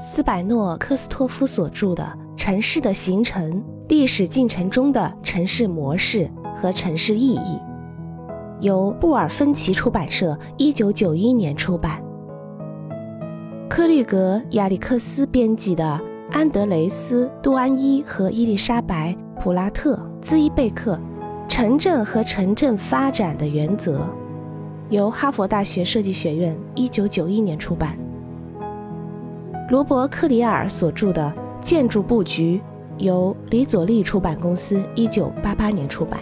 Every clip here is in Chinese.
斯百诺科斯托夫所著的《城市的形成：历史进程中的城市模式和城市意义》，由布尔芬奇出版社一九九一年出版。科律格亚历克斯编辑的《安德雷斯杜安伊和伊丽莎白普拉特兹伊贝克城镇和城镇发展的原则》，由哈佛大学设计学院一九九一年出版。罗伯·克里尔所著的《建筑布局》由李佐利出版公司一九八八年出版；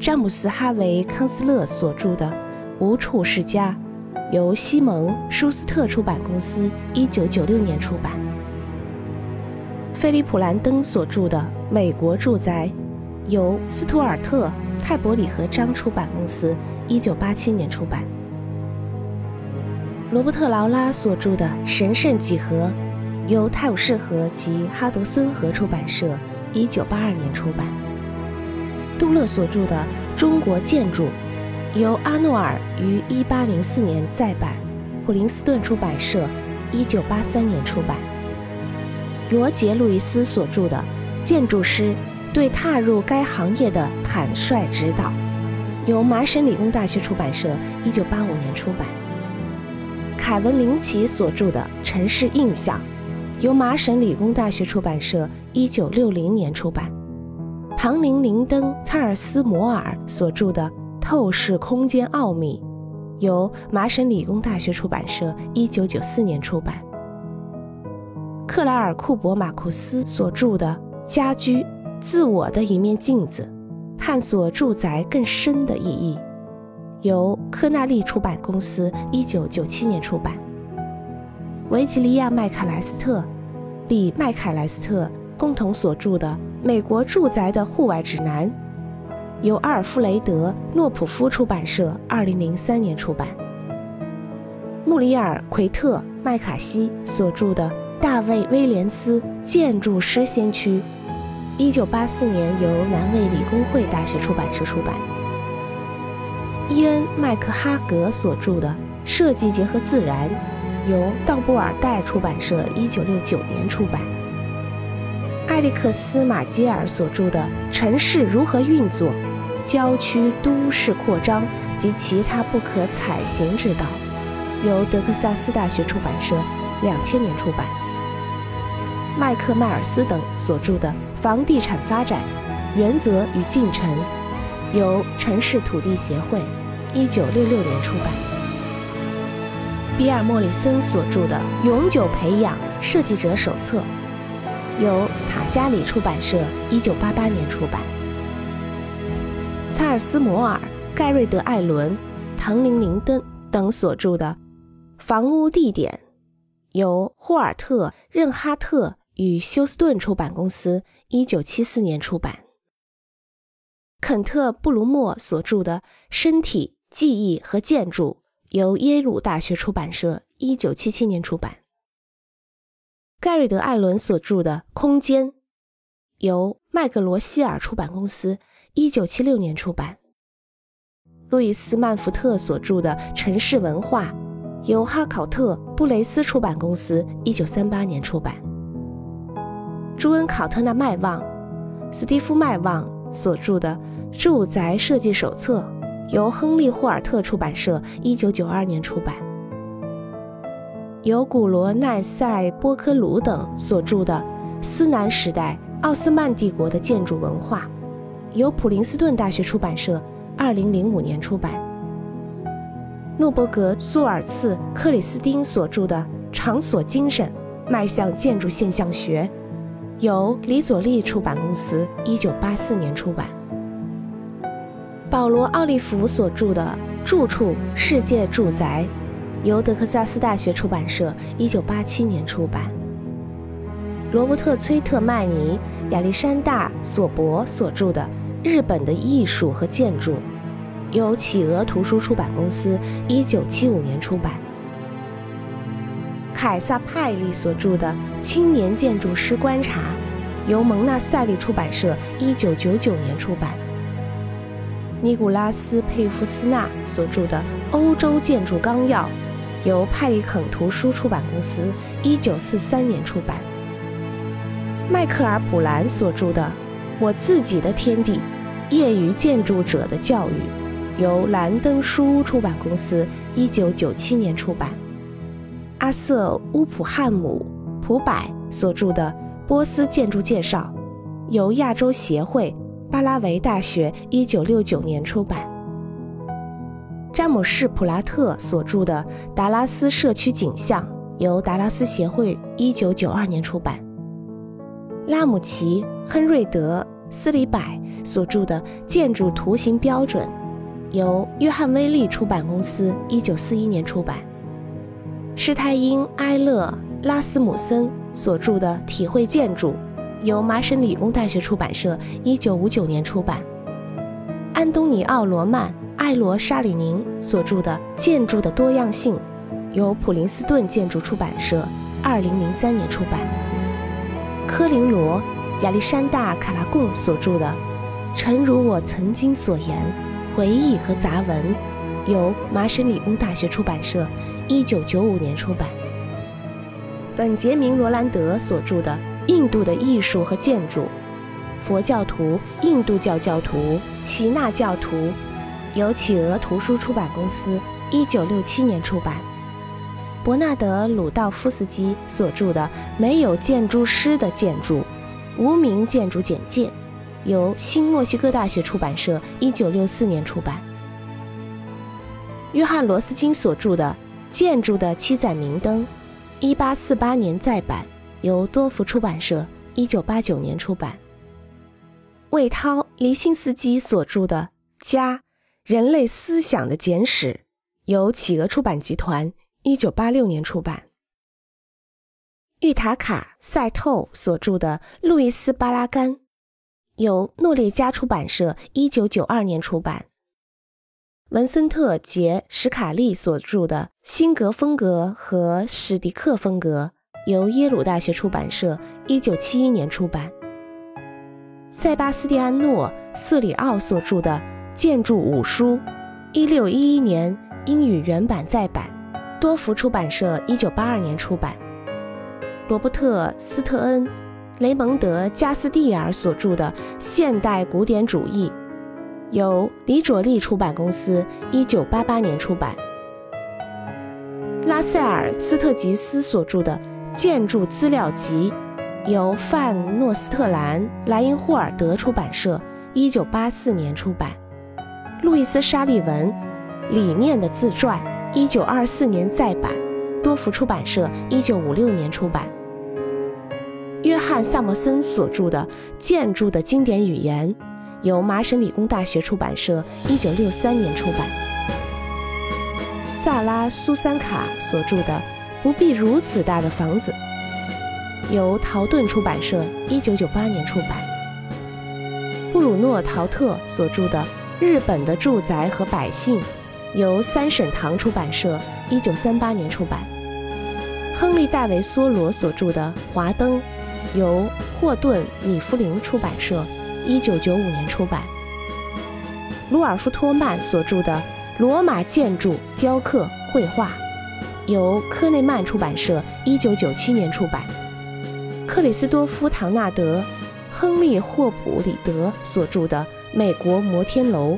詹姆斯·哈维·康斯勒所著的《无处是家》由西蒙·舒斯特出版公司一九九六年出版；菲利普·兰登所著的《美国住宅》由斯图尔特·泰伯里和张出版公司一九八七年出版。罗伯特·劳拉所著的《神圣几何》，由泰晤士河及哈德森河出版社一九八二年出版。杜勒所著的《中国建筑》，由阿诺尔于一八零四年再版，普林斯顿出版社一九八三年出版。罗杰·路易斯所著的《建筑师对踏入该行业的坦率指导》，由麻省理工大学出版社一九八五年出版。凯文·林奇所著的《城市印象》，由麻省理工大学出版社一九六零年出版；唐宁·林登·查尔斯·摩尔所著的《透视空间奥秘》，由麻省理工大学出版社一九九四年出版；克莱尔·库伯马库斯所著的《家居：自我的一面镜子》，探索住宅更深的意义。由科纳利出版公司一九九七年出版。维吉利亚·麦凯莱斯特、李·麦凯莱斯特共同所著的《美国住宅的户外指南》，由阿尔弗雷德·诺普夫出版社二零零三年出版。穆里尔·奎特·麦卡锡所著的《大卫·威廉斯建筑师先驱》，一九八四年由南卫理工会大学出版社出版。伊恩·麦克哈格所著的《设计结合自然》，由道布尔代出版社一九六九年出版。艾利克斯·马基尔所著的《城市如何运作：郊区都市扩张及其他不可采行之道》，由德克萨斯大学出版社两千年出版。麦克迈尔斯等所著的《房地产发展：原则与进程》，由城市土地协会。一九六六年出版。比尔·莫里森所著的《永久培养设计者手册》，由塔加里出版社一九八八年出版。查尔斯·摩尔、盖瑞德·艾伦、唐宁·林登等所著的《房屋地点》，由霍尔特·任哈特与休斯顿出版公司一九七四年出版。肯特·布鲁默所著的《身体》。记忆和建筑由耶鲁大学出版社一九七七年出版。盖瑞德·艾伦所著的《空间》由麦格罗希尔出版公司一九七六年出版。路易斯·曼福特所著的《城市文化》由哈考特·布雷斯出版公司一九三八年出版。朱恩·考特纳·麦旺、斯蒂夫·麦旺所著的《住宅设计手册》。由亨利·霍尔特出版社一九九二年出版，由古罗奈塞波科鲁等所著的《斯南时代奥斯曼帝国的建筑文化》，由普林斯顿大学出版社二零零五年出版。诺伯格·苏尔茨克里斯汀所著的《场所精神：迈向建筑现象学》，由李佐利出版公司一九八四年出版。保罗·奥利弗所著的《住处世界住宅》，由德克萨斯大学出版社一九八七年出版。罗伯特·崔特曼尼、亚历山大·索伯所著的《日本的艺术和建筑》，由企鹅图书出版公司一九七五年出版。凯撒·派利所著的《青年建筑师观察》，由蒙纳赛利出版社一九九九年出版。尼古拉斯·佩夫斯纳所著的《欧洲建筑纲要》，由派里肯图书出版公司一九四三年出版。迈克尔·普兰所著的《我自己的天地：业余建筑者的教育》，由兰登书屋出版公司一九九七年出版。阿瑟·乌普汉姆·普柏所著的《波斯建筑介绍》，由亚洲协会巴拉维大学一九六九年出版。詹姆士·普拉特所著的《达拉斯社区景象》，由达拉斯协会一九九二年出版。拉姆齐·亨瑞德·斯里柏所著的《建筑图形标准》，由约翰·威利出版公司一九四一年出版。施泰因·埃勒·拉斯姆森所著的《体会建筑》，由麻省理工大学出版社一九五九年出版。安东尼奥·罗曼·艾罗沙里宁所著的《建筑的多样性》，由普林斯顿建筑出版社二零零三年出版。科林罗·亚历山大·卡拉贡所著的《诚如我曾经所言：回忆和杂文》。由麻省理工大学出版社一九九五年出版。本杰明·罗兰德所著的《印度的艺术和建筑：佛教徒、印度教教徒、耆那教徒》，由企鹅图书出版公司一九六七年出版。伯纳德·鲁道夫斯基所著的《没有建筑师的建筑：无名建筑简介》，由新墨西哥大学出版社一九六四年出版。约翰·罗斯金所著的《建筑的七盏明灯》，一八四八年再版，由多福出版社一九八九年出版。魏涛·黎辛斯基所著的《家：人类思想的简史》，由企鹅出版集团一九八六年出版。玉塔卡·塞透所著的《路易斯·巴拉干》，由诺列加出版社一九九二年出版。文森特·杰·史卡利所著的《辛格风格和史迪克风格》，由耶鲁大学出版社一九七一年出版。塞巴斯蒂安诺·瑟里奥所著的《建筑五书》，一六一一年英语原版再版，多福出版社一九八二年出版。罗伯特·斯特恩·雷蒙德·加斯蒂尔所著的《现代古典主义》。由李卓利出版公司一九八八年出版。拉塞尔·斯特吉斯所著的《建筑资料集》，由范诺斯特兰·莱因霍尔德出版社一九八四年出版。路易斯·沙利文《理念的自传》，一九二四年再版，多福出版社一九五六年出版。约翰·萨默森所著的《建筑的经典语言》。由麻省理工大学出版社一九六三年出版。萨拉·苏三卡所著的《不必如此大的房子》，由陶顿出版社一九九八年出版。布鲁诺·陶特所著的《日本的住宅和百姓》，由三省堂出版社一九三八年出版。亨利·戴维·梭罗所著的《华灯》，由霍顿·米夫林出版社。一九九五年出版。鲁尔夫·托曼所著的《罗马建筑、雕刻、绘画》，由科内曼出版社一九九七年出版。克里斯多夫·唐纳德·亨利·霍普里德所著的《美国摩天楼》，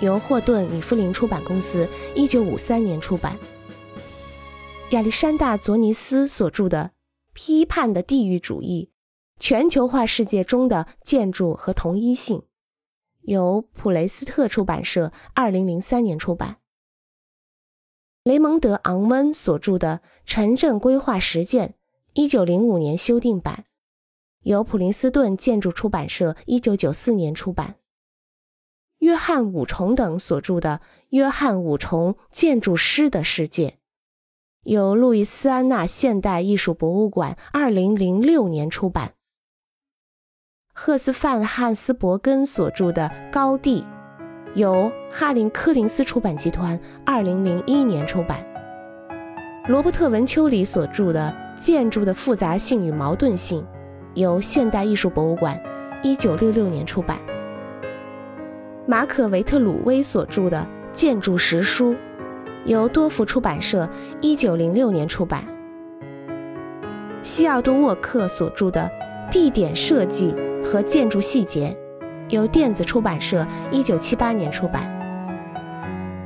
由霍顿·米夫林出版公司一九五三年出版。亚历山大·佐尼斯所著的《批判的地域主义》。全球化世界中的建筑和同一性，由普雷斯特出版社二零零三年出版。雷蒙德·昂温所著的《城镇规划实践》一九零五年修订版，由普林斯顿建筑出版社一九九四年出版。约翰·五重等所著的《约翰·五重建筑师的世界》，由路易斯安那现代艺术博物馆二零零六年出版。赫斯范·汉斯伯根所著的《高地》，由哈林·柯林斯出版集团二零零一年出版。罗伯特·文丘里所著的《建筑的复杂性与矛盾性》，由现代艺术博物馆一九六六年出版。马可·维特鲁威所著的《建筑实书》，由多福出版社一九零六年出版。西奥多·沃克所著的《地点设计和建筑细节》，由电子出版社一九七八年出版。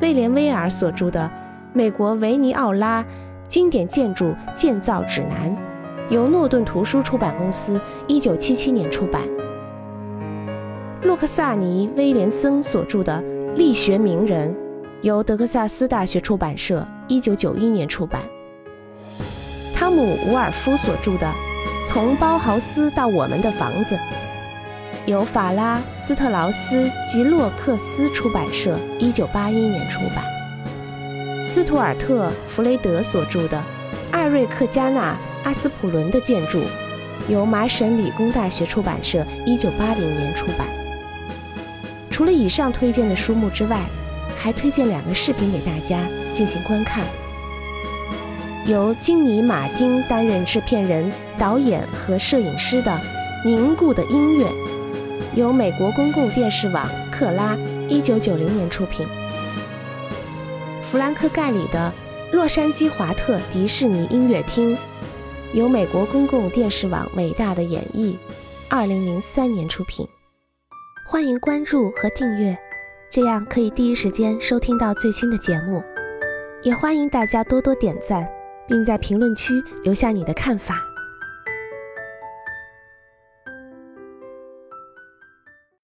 威廉·威尔所著的《美国维尼奥拉经典建筑建造指南》，由诺顿图书出版公司一九七七年出版。洛克萨尼·威廉森所著的《力学名人》，由德克萨斯大学出版社一九九一年出版。汤姆·伍尔夫所著的《从包豪斯到我们的房子》。由法拉斯特劳斯及洛克斯出版社一九八一年出版。斯图尔特·弗雷德所著的《艾瑞克加纳阿斯普伦的建筑》，由麻省理工大学出版社一九八零年出版。除了以上推荐的书目之外，还推荐两个视频给大家进行观看。由金尼·马丁担任制片人、导演和摄影师的《凝固的音乐》。由美国公共电视网克拉一九九零年出品。弗兰克盖里的《洛杉矶华特迪士尼音乐厅》，由美国公共电视网伟大的演绎二零零三年出品。欢迎关注和订阅，这样可以第一时间收听到最新的节目。也欢迎大家多多点赞，并在评论区留下你的看法。